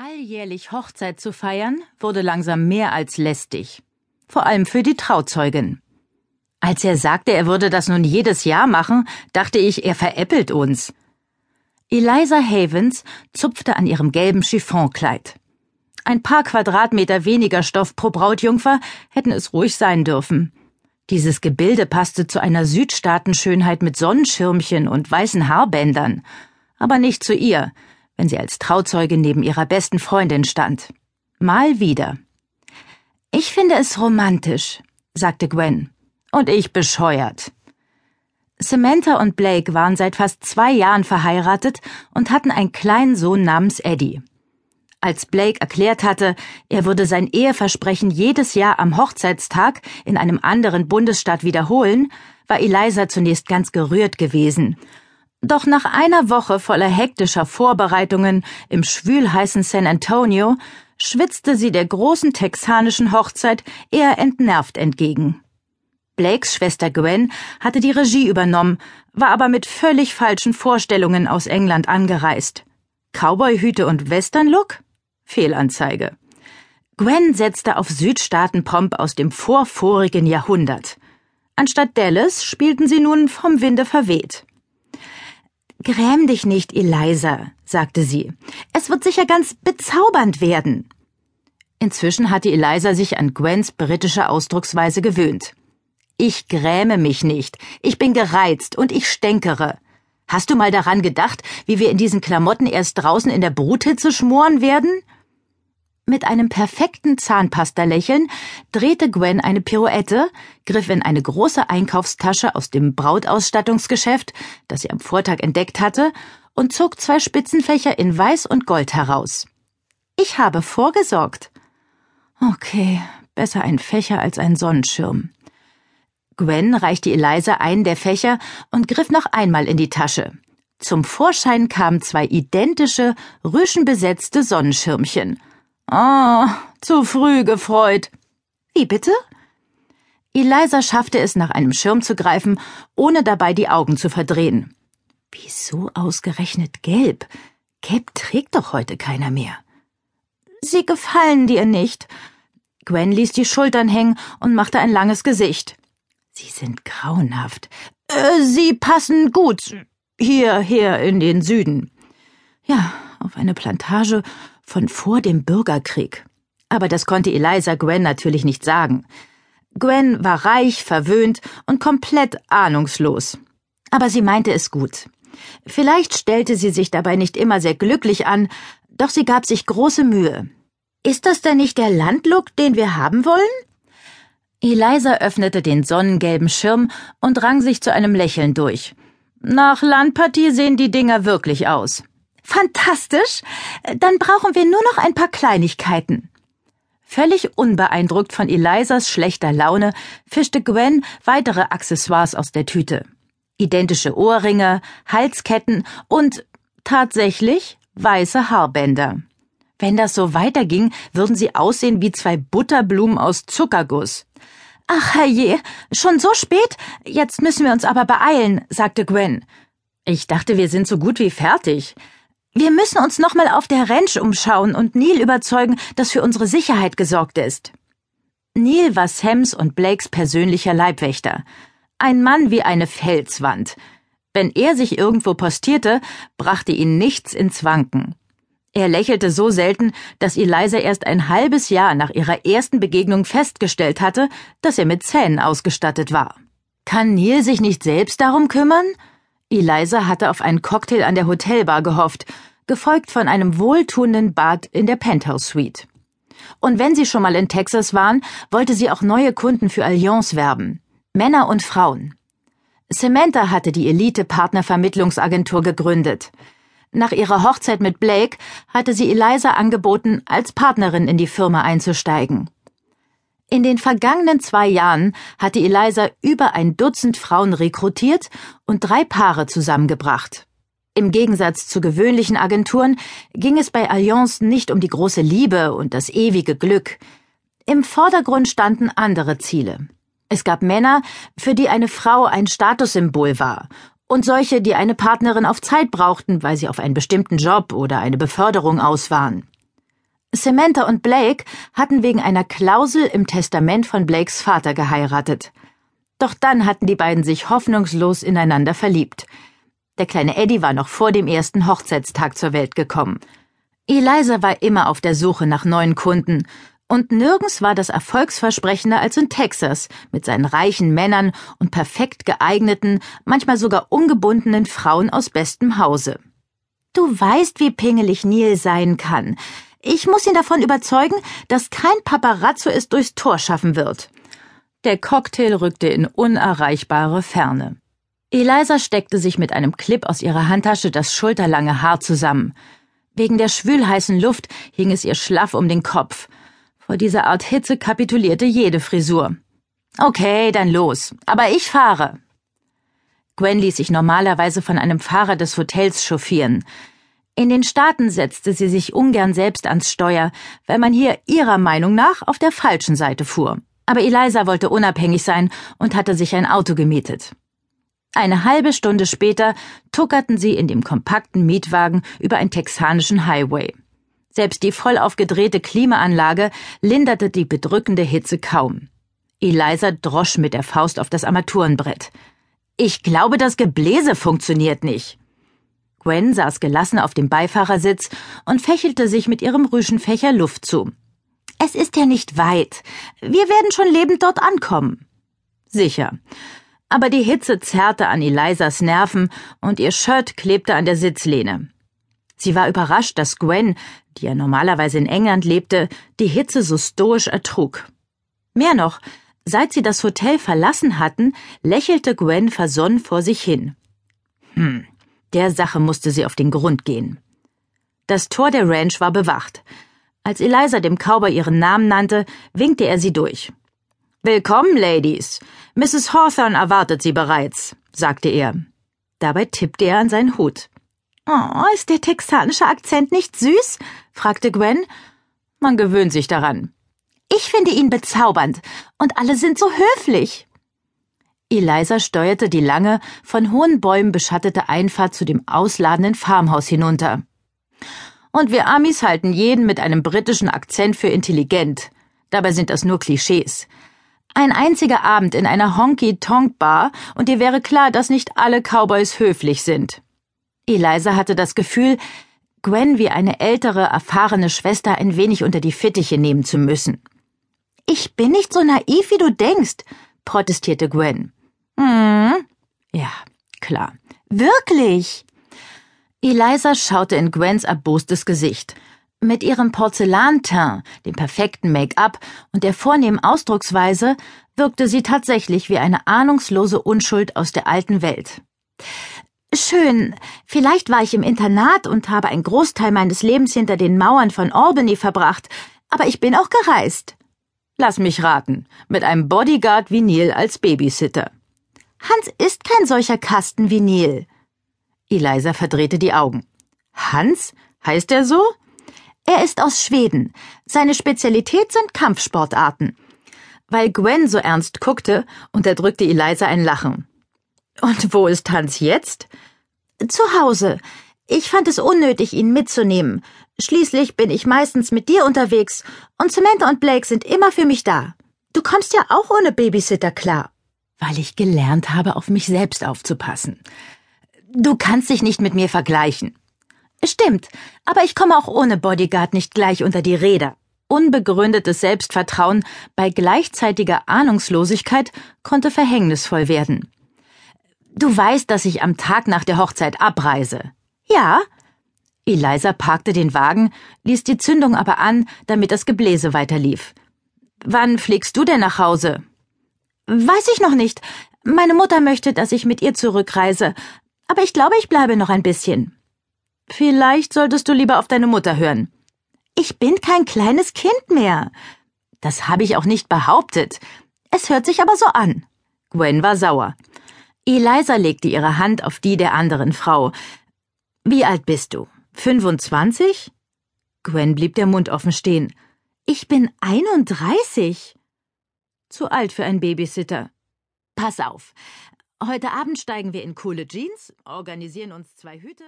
Alljährlich Hochzeit zu feiern, wurde langsam mehr als lästig. Vor allem für die Trauzeugin. Als er sagte, er würde das nun jedes Jahr machen, dachte ich, er veräppelt uns. Eliza Havens zupfte an ihrem gelben Chiffonkleid. Ein paar Quadratmeter weniger Stoff pro Brautjungfer hätten es ruhig sein dürfen. Dieses Gebilde passte zu einer Südstaatenschönheit mit Sonnenschirmchen und weißen Haarbändern, aber nicht zu ihr, wenn sie als Trauzeuge neben ihrer besten Freundin stand. Mal wieder. Ich finde es romantisch, sagte Gwen. Und ich bescheuert. Samantha und Blake waren seit fast zwei Jahren verheiratet und hatten einen kleinen Sohn namens Eddie. Als Blake erklärt hatte, er würde sein Eheversprechen jedes Jahr am Hochzeitstag in einem anderen Bundesstaat wiederholen, war Eliza zunächst ganz gerührt gewesen doch nach einer Woche voller hektischer Vorbereitungen im schwülheißen San Antonio schwitzte sie der großen texanischen Hochzeit eher entnervt entgegen. Blakes Schwester Gwen hatte die Regie übernommen, war aber mit völlig falschen Vorstellungen aus England angereist. Cowboyhüte und Westernlook? Fehlanzeige. Gwen setzte auf Südstaatenpomp aus dem vorvorigen Jahrhundert. Anstatt Dallas spielten sie nun vom Winde verweht. Gräm dich nicht, Eliza, sagte sie. Es wird sicher ganz bezaubernd werden. Inzwischen hatte Eliza sich an Gwens britische Ausdrucksweise gewöhnt. Ich gräme mich nicht. Ich bin gereizt und ich stänkere. Hast du mal daran gedacht, wie wir in diesen Klamotten erst draußen in der Bruthitze schmoren werden? Mit einem perfekten Zahnpasta-Lächeln drehte Gwen eine Pirouette, griff in eine große Einkaufstasche aus dem Brautausstattungsgeschäft, das sie am Vortag entdeckt hatte, und zog zwei Spitzenfächer in Weiß und Gold heraus. Ich habe vorgesorgt. Okay, besser ein Fächer als ein Sonnenschirm. Gwen reichte Eliza einen der Fächer und griff noch einmal in die Tasche. Zum Vorschein kamen zwei identische, rüschenbesetzte Sonnenschirmchen. Oh, zu früh gefreut. Wie bitte? Eliza schaffte es, nach einem Schirm zu greifen, ohne dabei die Augen zu verdrehen. Wieso ausgerechnet gelb? Gelb trägt doch heute keiner mehr. Sie gefallen dir nicht. Gwen ließ die Schultern hängen und machte ein langes Gesicht. Sie sind grauenhaft. Äh, sie passen gut hierher in den Süden. Ja, auf eine Plantage von vor dem Bürgerkrieg. Aber das konnte Eliza Gwen natürlich nicht sagen. Gwen war reich, verwöhnt und komplett ahnungslos. Aber sie meinte es gut. Vielleicht stellte sie sich dabei nicht immer sehr glücklich an, doch sie gab sich große Mühe. Ist das denn nicht der Landlook, den wir haben wollen? Eliza öffnete den sonnengelben Schirm und rang sich zu einem Lächeln durch. Nach Landpartie sehen die Dinger wirklich aus. Fantastisch. Dann brauchen wir nur noch ein paar Kleinigkeiten. Völlig unbeeindruckt von Elizas schlechter Laune fischte Gwen weitere Accessoires aus der Tüte. Identische Ohrringe, Halsketten und tatsächlich weiße Haarbänder. Wenn das so weiterging, würden sie aussehen wie zwei Butterblumen aus Zuckerguss. Ach herrje, schon so spät? Jetzt müssen wir uns aber beeilen, sagte Gwen. Ich dachte, wir sind so gut wie fertig. Wir müssen uns nochmal auf der Ranch umschauen und Neil überzeugen, dass für unsere Sicherheit gesorgt ist. Neil war Sams und Blakes persönlicher Leibwächter. Ein Mann wie eine Felswand. Wenn er sich irgendwo postierte, brachte ihn nichts ins Wanken. Er lächelte so selten, dass Eliza erst ein halbes Jahr nach ihrer ersten Begegnung festgestellt hatte, dass er mit Zähnen ausgestattet war. Kann Neil sich nicht selbst darum kümmern? Eliza hatte auf einen Cocktail an der Hotelbar gehofft, gefolgt von einem wohltuenden Bad in der Penthouse Suite. Und wenn sie schon mal in Texas waren, wollte sie auch neue Kunden für Allianz werben. Männer und Frauen. Samantha hatte die Elite-Partnervermittlungsagentur gegründet. Nach ihrer Hochzeit mit Blake hatte sie Eliza angeboten, als Partnerin in die Firma einzusteigen. In den vergangenen zwei Jahren hatte Eliza über ein Dutzend Frauen rekrutiert und drei Paare zusammengebracht. Im Gegensatz zu gewöhnlichen Agenturen ging es bei Allianz nicht um die große Liebe und das ewige Glück. Im Vordergrund standen andere Ziele. Es gab Männer, für die eine Frau ein Statussymbol war, und solche, die eine Partnerin auf Zeit brauchten, weil sie auf einen bestimmten Job oder eine Beförderung aus waren. Samantha und Blake hatten wegen einer Klausel im Testament von Blakes Vater geheiratet. Doch dann hatten die beiden sich hoffnungslos ineinander verliebt. Der kleine Eddie war noch vor dem ersten Hochzeitstag zur Welt gekommen. Eliza war immer auf der Suche nach neuen Kunden, und nirgends war das erfolgsversprechender als in Texas mit seinen reichen Männern und perfekt geeigneten, manchmal sogar ungebundenen Frauen aus bestem Hause. Du weißt, wie pingelig Neil sein kann. Ich muss ihn davon überzeugen, dass kein Paparazzo es durchs Tor schaffen wird. Der Cocktail rückte in unerreichbare Ferne. Eliza steckte sich mit einem Clip aus ihrer Handtasche das schulterlange Haar zusammen. Wegen der schwülheißen Luft hing es ihr schlaff um den Kopf. Vor dieser Art Hitze kapitulierte jede Frisur. Okay, dann los. Aber ich fahre. Gwen ließ sich normalerweise von einem Fahrer des Hotels chauffieren. In den Staaten setzte sie sich ungern selbst ans Steuer, weil man hier ihrer Meinung nach auf der falschen Seite fuhr. Aber Eliza wollte unabhängig sein und hatte sich ein Auto gemietet. Eine halbe Stunde später tuckerten sie in dem kompakten Mietwagen über einen texanischen Highway. Selbst die voll aufgedrehte Klimaanlage linderte die bedrückende Hitze kaum. Eliza drosch mit der Faust auf das Armaturenbrett. Ich glaube, das Gebläse funktioniert nicht. Gwen saß gelassen auf dem Beifahrersitz und fächelte sich mit ihrem Rüschenfächer Luft zu. Es ist ja nicht weit. Wir werden schon lebend dort ankommen. Sicher. Aber die Hitze zerrte an Elisas Nerven und ihr Shirt klebte an der Sitzlehne. Sie war überrascht, dass Gwen, die ja normalerweise in England lebte, die Hitze so stoisch ertrug. Mehr noch, seit sie das Hotel verlassen hatten, lächelte Gwen versonnen vor sich hin. Hm, der Sache musste sie auf den Grund gehen. Das Tor der Ranch war bewacht. Als Eliza dem Cowboy ihren Namen nannte, winkte er sie durch. Willkommen, Ladies. Mrs. Hawthorne erwartet Sie bereits, sagte er. Dabei tippte er an seinen Hut. Oh, ist der texanische Akzent nicht süß? fragte Gwen. Man gewöhnt sich daran. Ich finde ihn bezaubernd, und alle sind so höflich. Eliza steuerte die lange, von hohen Bäumen beschattete Einfahrt zu dem ausladenden Farmhaus hinunter. Und wir Amis halten jeden mit einem britischen Akzent für intelligent. Dabei sind das nur Klischees. Ein einziger Abend in einer Honky-Tonk-Bar und dir wäre klar, dass nicht alle Cowboys höflich sind. Eliza hatte das Gefühl, Gwen wie eine ältere, erfahrene Schwester ein wenig unter die Fittiche nehmen zu müssen. Ich bin nicht so naiv, wie du denkst, protestierte Gwen. Hm. Ja, klar. Wirklich. Eliza schaute in Gwens erbostes Gesicht. Mit ihrem Porzellanteint, dem perfekten Make-up und der vornehmen Ausdrucksweise wirkte sie tatsächlich wie eine ahnungslose Unschuld aus der alten Welt. Schön. Vielleicht war ich im Internat und habe einen Großteil meines Lebens hinter den Mauern von Albany verbracht, aber ich bin auch gereist. Lass mich raten, mit einem Bodyguard wie Neil als Babysitter. Hans ist kein solcher Kasten wie Neil. Eliza verdrehte die Augen. Hans? Heißt er so? Er ist aus Schweden. Seine Spezialität sind Kampfsportarten. Weil Gwen so ernst guckte, unterdrückte Eliza ein Lachen. Und wo ist Hans jetzt? Zu Hause. Ich fand es unnötig, ihn mitzunehmen. Schließlich bin ich meistens mit dir unterwegs und Samantha und Blake sind immer für mich da. Du kommst ja auch ohne Babysitter klar weil ich gelernt habe, auf mich selbst aufzupassen. Du kannst dich nicht mit mir vergleichen. Stimmt, aber ich komme auch ohne Bodyguard nicht gleich unter die Räder. Unbegründetes Selbstvertrauen bei gleichzeitiger Ahnungslosigkeit konnte verhängnisvoll werden. Du weißt, dass ich am Tag nach der Hochzeit abreise. Ja. Eliza parkte den Wagen, ließ die Zündung aber an, damit das Gebläse weiterlief. Wann fliegst du denn nach Hause? Weiß ich noch nicht. Meine Mutter möchte, dass ich mit ihr zurückreise, aber ich glaube, ich bleibe noch ein bisschen. Vielleicht solltest du lieber auf deine Mutter hören. Ich bin kein kleines Kind mehr. Das habe ich auch nicht behauptet. Es hört sich aber so an. Gwen war sauer. Eliza legte ihre Hand auf die der anderen Frau. Wie alt bist du? 25? Gwen blieb der Mund offen stehen. Ich bin 31. Zu alt für einen Babysitter. Pass auf. Heute Abend steigen wir in coole Jeans, organisieren uns zwei Hüte